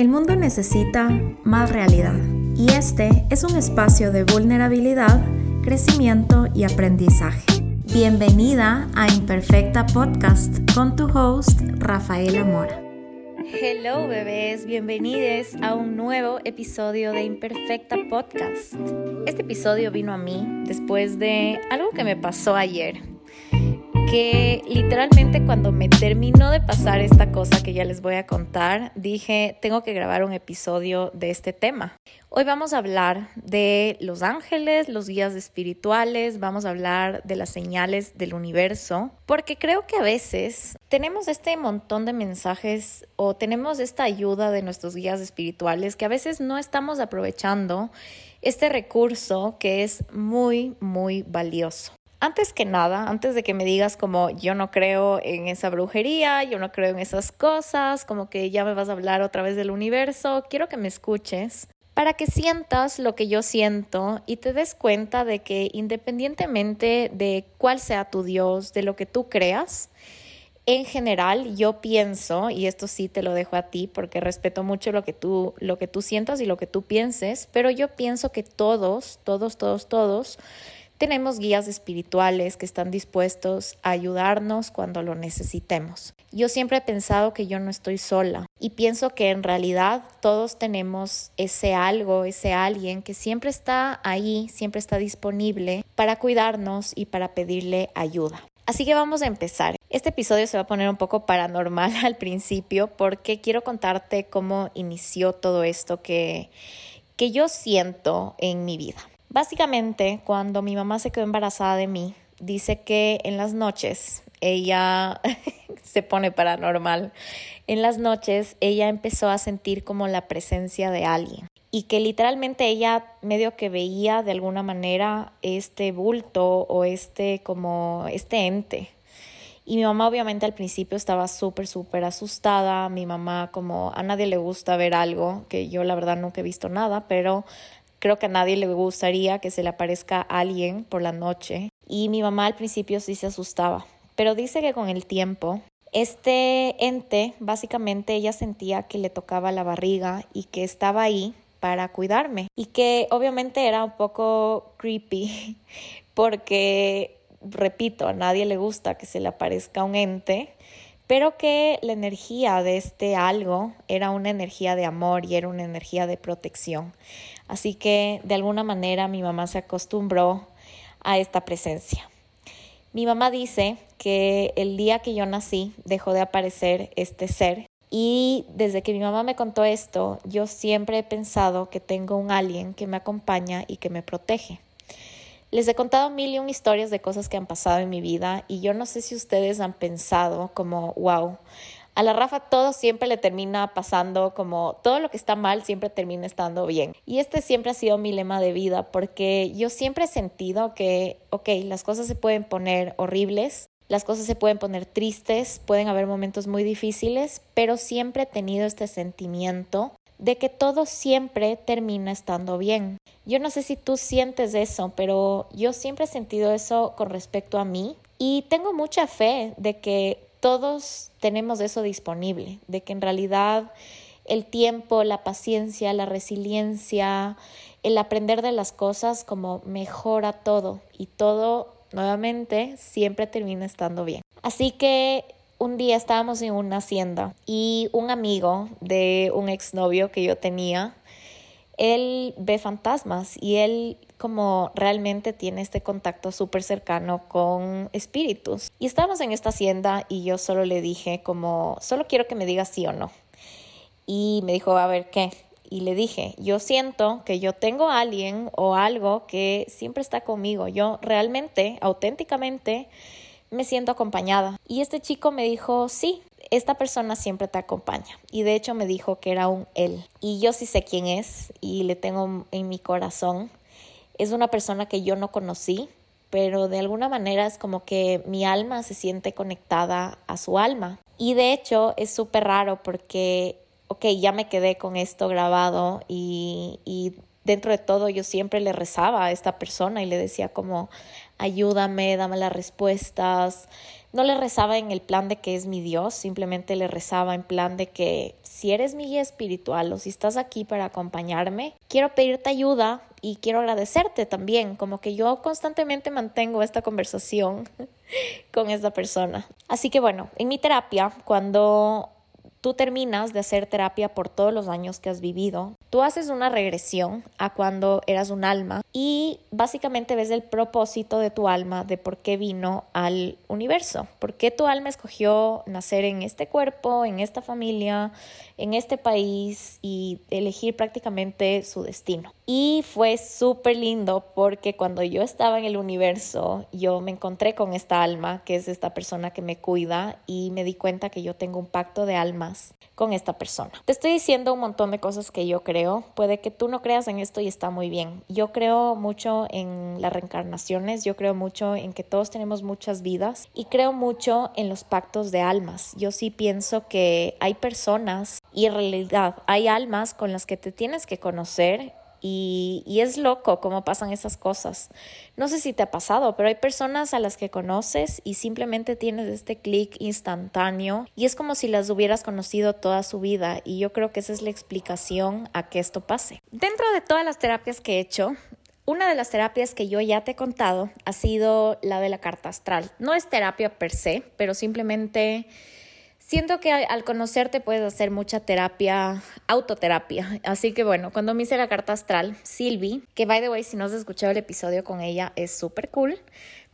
El mundo necesita más realidad y este es un espacio de vulnerabilidad, crecimiento y aprendizaje. Bienvenida a Imperfecta Podcast con tu host Rafaela Mora. Hello bebés, bienvenidos a un nuevo episodio de Imperfecta Podcast. Este episodio vino a mí después de algo que me pasó ayer que literalmente cuando me terminó de pasar esta cosa que ya les voy a contar, dije, tengo que grabar un episodio de este tema. Hoy vamos a hablar de los ángeles, los guías espirituales, vamos a hablar de las señales del universo, porque creo que a veces tenemos este montón de mensajes o tenemos esta ayuda de nuestros guías espirituales que a veces no estamos aprovechando este recurso que es muy, muy valioso. Antes que nada, antes de que me digas como yo no creo en esa brujería, yo no creo en esas cosas, como que ya me vas a hablar otra vez del universo, quiero que me escuches para que sientas lo que yo siento y te des cuenta de que independientemente de cuál sea tu Dios, de lo que tú creas, en general yo pienso, y esto sí te lo dejo a ti porque respeto mucho lo que tú, lo que tú sientas y lo que tú pienses, pero yo pienso que todos, todos, todos, todos, tenemos guías espirituales que están dispuestos a ayudarnos cuando lo necesitemos. Yo siempre he pensado que yo no estoy sola y pienso que en realidad todos tenemos ese algo, ese alguien que siempre está ahí, siempre está disponible para cuidarnos y para pedirle ayuda. Así que vamos a empezar. Este episodio se va a poner un poco paranormal al principio porque quiero contarte cómo inició todo esto que, que yo siento en mi vida. Básicamente, cuando mi mamá se quedó embarazada de mí, dice que en las noches ella se pone paranormal. En las noches ella empezó a sentir como la presencia de alguien y que literalmente ella medio que veía de alguna manera este bulto o este como este ente. Y mi mamá obviamente al principio estaba súper, súper asustada. Mi mamá como a nadie le gusta ver algo, que yo la verdad nunca he visto nada, pero Creo que a nadie le gustaría que se le aparezca alguien por la noche. Y mi mamá al principio sí se asustaba, pero dice que con el tiempo este ente, básicamente ella sentía que le tocaba la barriga y que estaba ahí para cuidarme y que obviamente era un poco creepy porque, repito, a nadie le gusta que se le aparezca un ente, pero que la energía de este algo era una energía de amor y era una energía de protección. Así que de alguna manera mi mamá se acostumbró a esta presencia. Mi mamá dice que el día que yo nací dejó de aparecer este ser y desde que mi mamá me contó esto, yo siempre he pensado que tengo un alguien que me acompaña y que me protege. Les he contado mil y un historias de cosas que han pasado en mi vida y yo no sé si ustedes han pensado como, wow, a la Rafa todo siempre le termina pasando como todo lo que está mal siempre termina estando bien. Y este siempre ha sido mi lema de vida porque yo siempre he sentido que, ok, las cosas se pueden poner horribles, las cosas se pueden poner tristes, pueden haber momentos muy difíciles, pero siempre he tenido este sentimiento de que todo siempre termina estando bien. Yo no sé si tú sientes eso, pero yo siempre he sentido eso con respecto a mí y tengo mucha fe de que todos tenemos eso disponible, de que en realidad el tiempo, la paciencia, la resiliencia, el aprender de las cosas como mejora todo y todo nuevamente siempre termina estando bien. Así que un día estábamos en una hacienda y un amigo de un exnovio que yo tenía, él ve fantasmas y él como realmente tiene este contacto súper cercano con espíritus. Y estábamos en esta hacienda y yo solo le dije como, solo quiero que me digas sí o no. Y me dijo, a ver, ¿qué? Y le dije, yo siento que yo tengo alguien o algo que siempre está conmigo. Yo realmente, auténticamente, me siento acompañada. Y este chico me dijo, sí, esta persona siempre te acompaña. Y de hecho me dijo que era un él. Y yo sí sé quién es y le tengo en mi corazón. Es una persona que yo no conocí, pero de alguna manera es como que mi alma se siente conectada a su alma. Y de hecho es súper raro porque, ok, ya me quedé con esto grabado y, y dentro de todo yo siempre le rezaba a esta persona y le decía como, ayúdame, dame las respuestas. No le rezaba en el plan de que es mi Dios, simplemente le rezaba en plan de que si eres mi guía espiritual o si estás aquí para acompañarme, quiero pedirte ayuda y quiero agradecerte también, como que yo constantemente mantengo esta conversación con esta persona. Así que bueno, en mi terapia, cuando tú terminas de hacer terapia por todos los años que has vivido, tú haces una regresión a cuando eras un alma y básicamente ves el propósito de tu alma, de por qué vino al universo, por qué tu alma escogió nacer en este cuerpo, en esta familia, en este país y elegir prácticamente su destino. Y fue súper lindo porque cuando yo estaba en el universo, yo me encontré con esta alma, que es esta persona que me cuida, y me di cuenta que yo tengo un pacto de almas con esta persona. Te estoy diciendo un montón de cosas que yo creo. Puede que tú no creas en esto y está muy bien. Yo creo mucho en las reencarnaciones, yo creo mucho en que todos tenemos muchas vidas y creo mucho en los pactos de almas. Yo sí pienso que hay personas y en realidad hay almas con las que te tienes que conocer y, y, es loco cómo pasan esas cosas. No sé si te ha pasado, pero hay personas a las que conoces y simplemente tienes este clic instantáneo y es como si las hubieras conocido toda su vida y yo creo que esa es la explicación a que esto pase. Dentro de todas las terapias que he hecho, una de las terapias que yo ya te he contado ha sido la de la carta astral. No es terapia per se, pero simplemente Siento que al conocerte puedes hacer mucha terapia, autoterapia. Así que bueno, cuando me hice la carta astral, Silvi, que by the way, si no has escuchado el episodio con ella, es súper cool.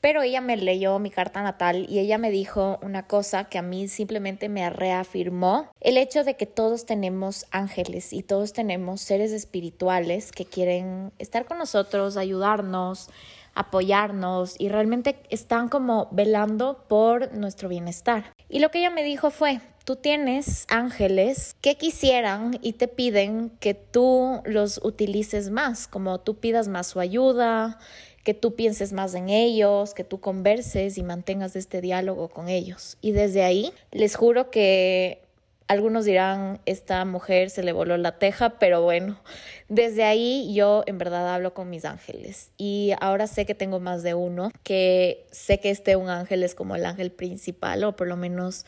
Pero ella me leyó mi carta natal y ella me dijo una cosa que a mí simplemente me reafirmó el hecho de que todos tenemos ángeles y todos tenemos seres espirituales que quieren estar con nosotros, ayudarnos, apoyarnos y realmente están como velando por nuestro bienestar. Y lo que ella me dijo fue, tú tienes ángeles que quisieran y te piden que tú los utilices más, como tú pidas más su ayuda, que tú pienses más en ellos, que tú converses y mantengas este diálogo con ellos. Y desde ahí les juro que algunos dirán, esta mujer se le voló la teja, pero bueno, desde ahí yo en verdad hablo con mis ángeles. Y ahora sé que tengo más de uno, que sé que este un ángel es como el ángel principal o por lo menos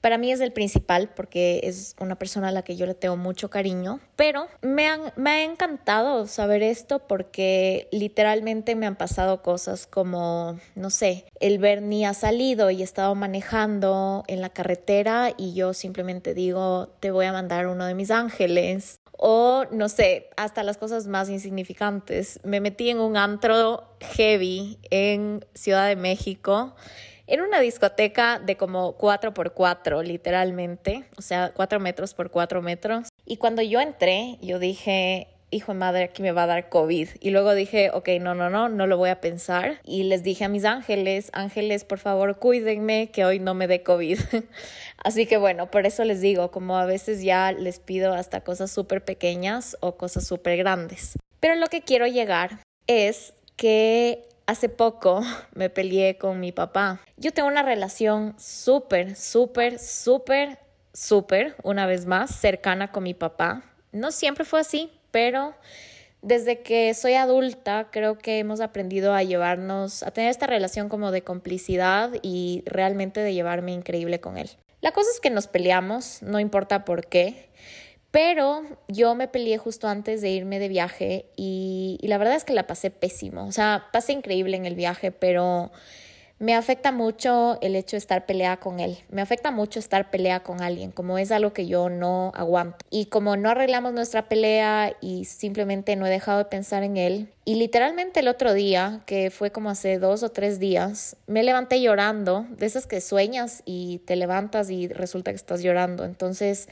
para mí es el principal porque es una persona a la que yo le tengo mucho cariño, pero me, han, me ha encantado saber esto porque literalmente me han pasado cosas como, no sé, el Bernie ha salido y he estado manejando en la carretera y yo simplemente digo, te voy a mandar uno de mis ángeles. O no sé, hasta las cosas más insignificantes. Me metí en un antro heavy en Ciudad de México era una discoteca de como 4 por 4 literalmente, o sea, 4 metros por 4 metros. Y cuando yo entré, yo dije, hijo de madre, aquí me va a dar COVID. Y luego dije, ok, no, no, no, no lo voy a pensar. Y les dije a mis ángeles, ángeles, por favor, cuídenme que hoy no me dé COVID. Así que bueno, por eso les digo, como a veces ya les pido hasta cosas súper pequeñas o cosas súper grandes. Pero lo que quiero llegar es que Hace poco me peleé con mi papá. Yo tengo una relación súper, súper, súper, súper, una vez más, cercana con mi papá. No siempre fue así, pero desde que soy adulta creo que hemos aprendido a llevarnos, a tener esta relación como de complicidad y realmente de llevarme increíble con él. La cosa es que nos peleamos, no importa por qué. Pero yo me peleé justo antes de irme de viaje y, la verdad es que la pasé pésimo. O sea, pasé increíble en el viaje, pero me afecta mucho el hecho de estar peleada con él. Me afecta mucho estar peleada con alguien, como es algo que yo no aguanto. Y como no arreglamos nuestra pelea y simplemente no he dejado de pensar en él. Y literalmente el otro día, que fue como hace dos o tres días, me levanté llorando, de esas que sueñas y te levantas y resulta que estás llorando. Entonces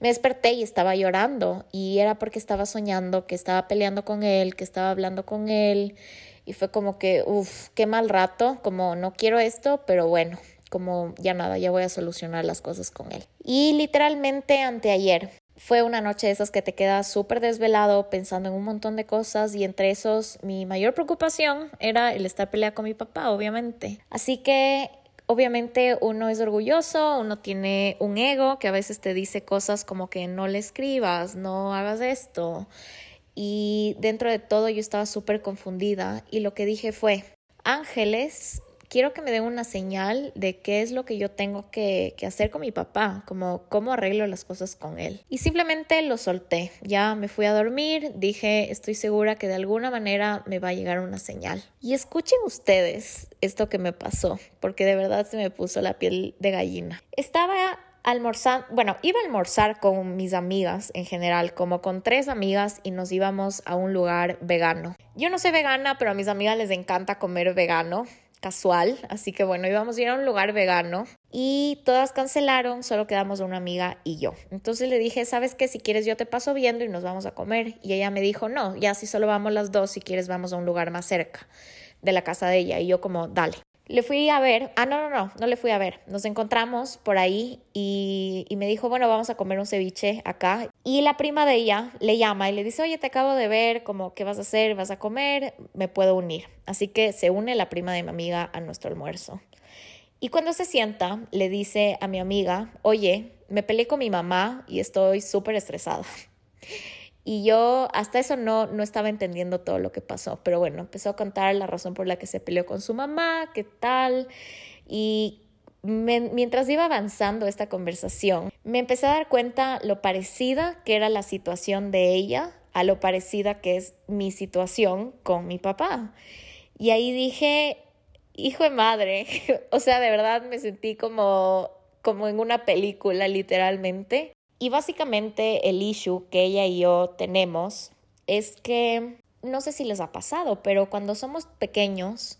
me desperté y estaba llorando y era porque estaba soñando que estaba peleando con él, que estaba hablando con él y fue como que, uff, qué mal rato, como no quiero esto, pero bueno, como ya nada, ya voy a solucionar las cosas con él. Y literalmente anteayer fue una noche de esas que te quedas súper desvelado pensando en un montón de cosas y entre esos mi mayor preocupación era el estar peleando con mi papá, obviamente. Así que Obviamente uno es orgulloso, uno tiene un ego que a veces te dice cosas como que no le escribas, no hagas esto. Y dentro de todo yo estaba súper confundida y lo que dije fue, ángeles quiero que me den una señal de qué es lo que yo tengo que, hacer con mi papá, como cómo arreglo las cosas con él. Y simplemente lo solté, ya me fui a dormir, dije, estoy segura que de alguna manera me va a llegar una señal. Y escuchen ustedes esto que me pasó, porque de verdad se me puso la piel de gallina. Estaba almorzando, bueno, iba a almorzar con mis amigas en general, como con tres amigas y nos íbamos a un lugar vegano. Yo no soy vegana, pero a mis amigas les encanta comer vegano casual, así que bueno, íbamos a ir a un lugar vegano y todas cancelaron, solo quedamos una amiga y yo. Entonces le dije, ¿sabes qué? Si quieres yo te paso viendo y nos vamos a comer. Y ella me dijo, no, ya si solo vamos las dos, si quieres vamos a un lugar más cerca de la casa de ella. Y yo como, dale. Le fui a ver, ah, no, no, no, no le fui a ver. Nos encontramos por ahí y, y, me dijo, bueno, vamos a comer un ceviche acá. Y la prima de ella le llama y le dice, oye, te acabo de ver, como, ¿qué vas a hacer? ¿Vas a comer? Me puedo unir. Así que se une la prima de mi amiga a nuestro almuerzo. Y cuando se sienta, le dice a mi amiga, oye, me peleé con mi mamá y estoy súper estresada. Y yo hasta eso no, no estaba entendiendo todo lo que pasó, pero bueno, empezó a contar la razón por la que se peleó con su mamá, qué tal. Y mientras iba avanzando esta conversación, me empecé a dar cuenta lo parecida que era la situación de ella a lo parecida que es mi situación con mi papá. Y ahí dije, hijo de madre, o sea, de verdad me sentí como, como en una película, literalmente. Y básicamente el issue que ella y yo tenemos es que, no sé si les ha pasado, pero cuando somos pequeños,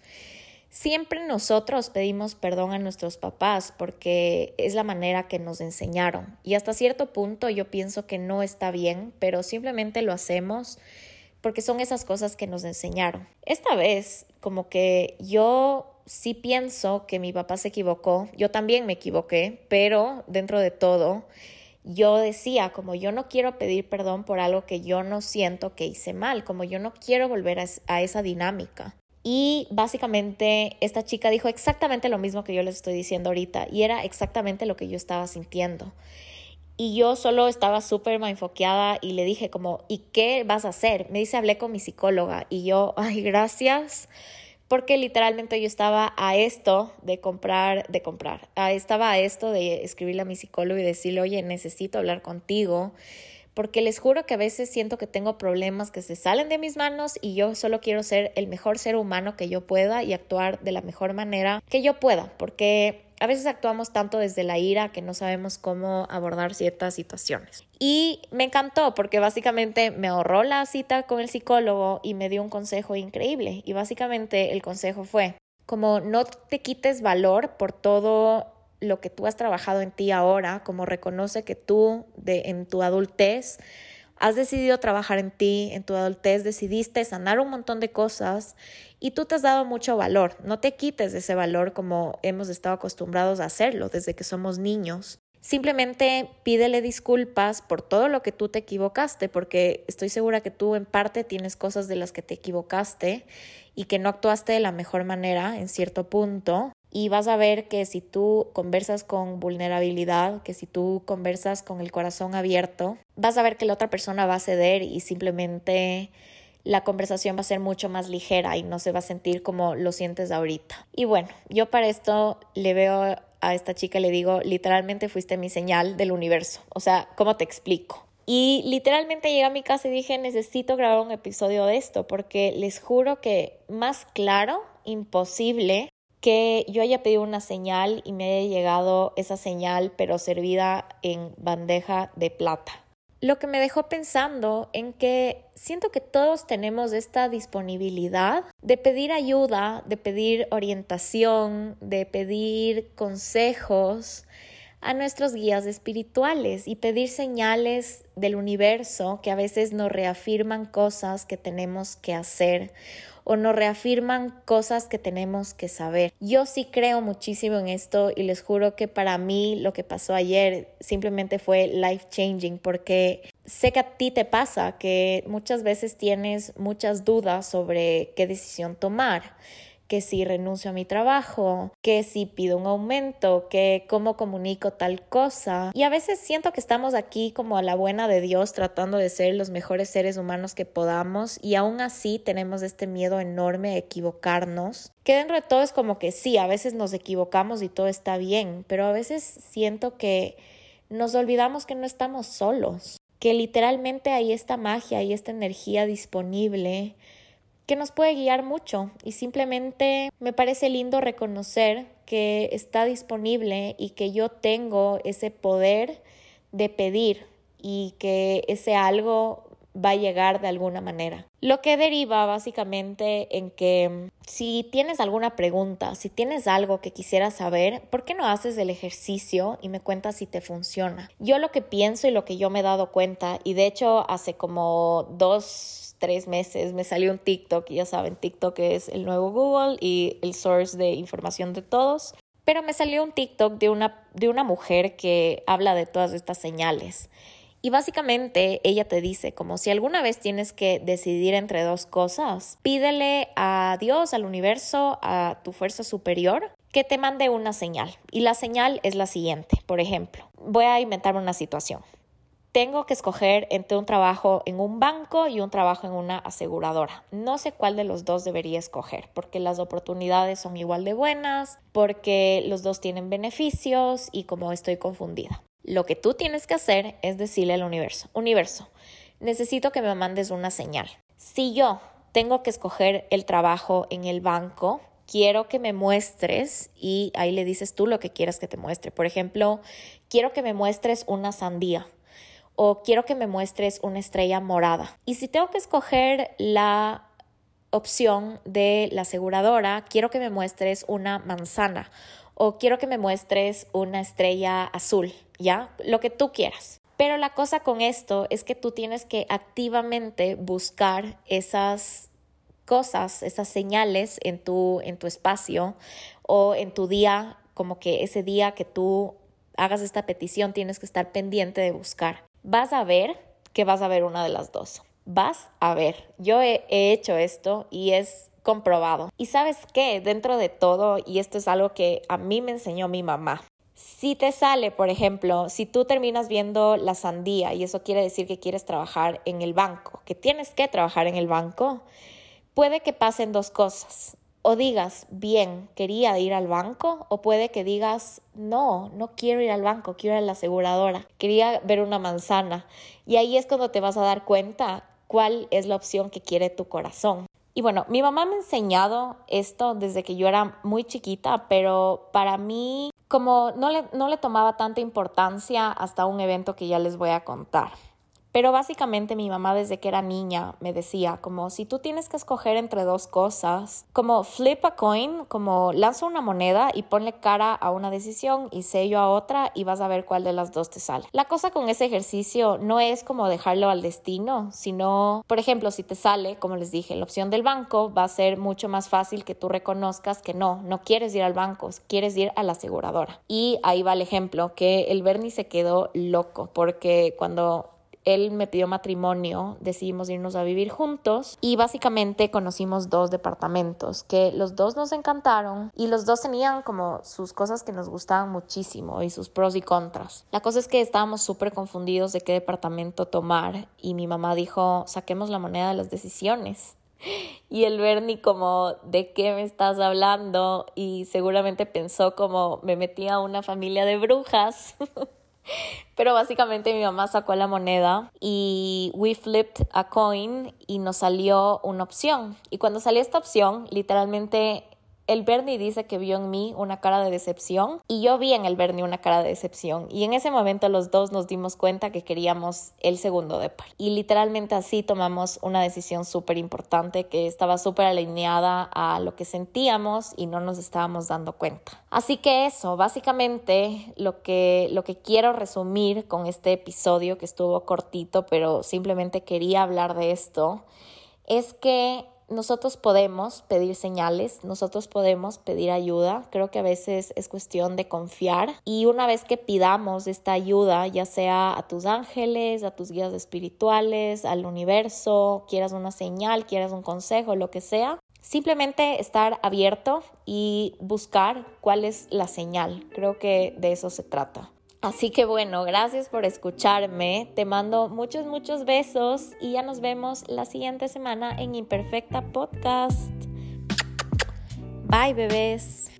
siempre nosotros pedimos perdón a nuestros papás porque es la manera que nos enseñaron. Y hasta cierto punto yo pienso que no está bien, pero simplemente lo hacemos porque son esas cosas que nos enseñaron. Esta vez, como que yo sí pienso que mi papá se equivocó, yo también me equivoqué, pero dentro de todo, yo decía, como yo no quiero pedir perdón por algo que yo no siento que hice mal, como yo no quiero volver a, esa dinámica. Y básicamente esta chica dijo exactamente lo mismo que yo les estoy diciendo ahorita y era exactamente lo que yo estaba sintiendo. Y yo solo estaba súper enfoqueada y le dije como, ¿y qué vas a hacer? Me dice, hablé con mi psicóloga y yo, ay, gracias porque literalmente yo estaba a esto de comprar, de comprar, estaba a esto de escribirle a mi psicólogo y decirle, oye, necesito hablar contigo, porque les juro que a veces siento que tengo problemas que se salen de mis manos y yo solo quiero ser el mejor ser humano que yo pueda y actuar de la mejor manera que yo pueda, porque a veces actuamos tanto desde la ira que no sabemos cómo abordar ciertas situaciones. Y me encantó porque básicamente me ahorró la cita con el psicólogo y me dio un consejo increíble. Y básicamente el consejo fue, como no te quites valor por todo lo que tú has trabajado en ti ahora, como reconoce que tú de, en tu adultez has decidido trabajar en ti, en tu adultez decidiste sanar un montón de cosas y tú te has dado mucho valor. No te quites de ese valor como hemos estado acostumbrados a hacerlo desde que somos niños. Simplemente pídele disculpas por todo lo que tú te equivocaste, porque estoy segura que tú en parte tienes cosas de las que te equivocaste y que no actuaste de la mejor manera en cierto punto. Y vas a ver que si tú conversas con vulnerabilidad, que si tú conversas con el corazón abierto, vas a ver que la otra persona va a ceder y simplemente la conversación va a ser mucho más ligera y no se va a sentir como lo sientes ahorita. Y bueno, yo para esto le veo a esta chica le digo, literalmente fuiste mi señal del universo. O sea, ¿cómo te explico? Y literalmente llegué a mi casa y dije, necesito grabar un episodio de esto porque les juro que más claro, imposible que yo haya pedido una señal y me haya llegado esa señal pero servida en bandeja de plata. Lo que me dejó pensando en que siento que todos tenemos esta disponibilidad de pedir ayuda, de pedir orientación, de pedir consejos a nuestros guías espirituales y pedir señales del universo que a veces nos reafirman cosas que tenemos que hacer o nos reafirman cosas que tenemos que saber. Yo sí creo muchísimo en esto y les juro que para mí lo que pasó ayer simplemente fue life changing porque sé que a ti te pasa que muchas veces tienes muchas dudas sobre qué decisión tomar que si renuncio a mi trabajo, que si pido un aumento, que cómo comunico tal cosa. Y a veces siento que estamos aquí como a la buena de Dios tratando de ser los mejores seres humanos que podamos y aún así tenemos este miedo enorme a equivocarnos. Que dentro de todo es como que sí, a veces nos equivocamos y todo está bien, pero a veces siento que nos olvidamos que no estamos solos, que literalmente hay esta magia y esta energía disponible que nos puede guiar mucho y simplemente me parece lindo reconocer que está disponible y que yo tengo ese poder de pedir y que ese algo va a llegar de alguna manera. Lo que deriva básicamente en que mm, si tienes alguna pregunta, si tienes algo que quisieras saber, ¿por qué no haces el ejercicio y me cuentas si te funciona? Yo lo que pienso y lo que yo me he dado cuenta, y de hecho hace como dos, tres meses me salió un TikTok, y ya saben, TikTok es el nuevo Google y el source de información de todos. Pero me salió un TikTok de una, de una mujer que habla de todas estas señales. Y básicamente ella te dice, como si alguna vez tienes que decidir entre dos cosas, pídele a Dios, al universo, a tu fuerza superior, que te mande una señal. Y la señal es la siguiente. Por ejemplo, voy a inventarme una situación. Tengo que escoger entre un trabajo en un banco y un trabajo en una aseguradora. No sé cuál de los dos debería escoger, porque las oportunidades son igual de buenas, porque los dos tienen beneficios y como estoy confundida. Lo que tú tienes que hacer es decirle al universo, universo, necesito que me mandes una señal. Si yo tengo que escoger el trabajo en el banco, quiero que me muestres y ahí le dices tú lo que quieras que te muestre. Por ejemplo, quiero que me muestres una sandía o quiero que me muestres una estrella morada. Y si tengo que escoger la opción de la aseguradora, quiero que me muestres una manzana o quiero que me muestres una estrella azul, ¿ya? Lo que tú quieras. Pero la cosa con esto es que tú tienes que activamente buscar esas cosas, esas señales en tu, en tu espacio o en tu día, como que ese día que tú hagas esta petición tienes que estar pendiente de buscar. Vas a ver que vas a ver una de las dos. Vas a ver. Yo he, he hecho esto y es comprobado. Y sabes qué, dentro de todo, y esto es algo que a mí me enseñó mi mamá, si te sale, por ejemplo, si tú terminas viendo la sandía y eso quiere decir que quieres trabajar en el banco, que tienes que trabajar en el banco, puede que pasen dos cosas. O digas, bien, quería ir al banco, o puede que digas, no, no quiero ir al banco, quiero ir a la aseguradora, quería ver una manzana. Y ahí es cuando te vas a dar cuenta cuál es la opción que quiere tu corazón. Y bueno, mi mamá me ha enseñado esto desde que yo era muy chiquita, pero para mí como no le, no le tomaba tanta importancia hasta un evento que ya les voy a contar. Pero básicamente mi mamá desde que era niña me decía como si tú tienes que escoger entre dos cosas, como flip a coin, como lanza una moneda y ponle cara a una decisión y sello a otra y vas a ver cuál de las dos te sale. La cosa con ese ejercicio no es como dejarlo al destino, sino, por ejemplo, si te sale, como les dije, la opción del banco va a ser mucho más fácil que tú reconozcas que no, no quieres ir al banco, quieres ir a la aseguradora. Y ahí va el ejemplo que el Bernie se quedó loco porque cuando él me pidió matrimonio, decidimos irnos a vivir juntos y básicamente conocimos dos departamentos que los dos nos encantaron y los dos tenían como sus cosas que nos gustaban muchísimo y sus pros y contras. La cosa es que estábamos súper confundidos de qué departamento tomar y mi mamá dijo, saquemos la moneda de las decisiones. Y el Bernie como, ¿de qué me estás hablando? Y seguramente pensó como, me metí a una familia de brujas. Pero básicamente mi mamá sacó la moneda y we flipped a coin y nos salió una opción. Y cuando salió esta opción, literalmente el Bernie dice que vio en mí una cara de decepción y yo vi en el Bernie una cara de decepción. Y en ese momento los dos nos dimos cuenta que queríamos el segundo de par. Y literalmente así tomamos una decisión súper importante que estaba súper alineada a lo que sentíamos y no nos estábamos dando cuenta. Así que eso, básicamente lo que, lo que quiero resumir con este episodio que estuvo cortito, pero simplemente quería hablar de esto, es que nosotros podemos pedir señales, nosotros podemos pedir ayuda. Creo que a veces es cuestión de confiar y una vez que pidamos esta ayuda, ya sea a tus ángeles, a tus guías espirituales, al universo, quieras una señal, quieras un consejo, lo que sea, simplemente estar abierto y buscar cuál es la señal. Creo que de eso se trata. Así que bueno, gracias por escucharme. Te mando muchos, muchos besos y ya nos vemos la siguiente semana en Imperfecta Podcast. Bye, bebés.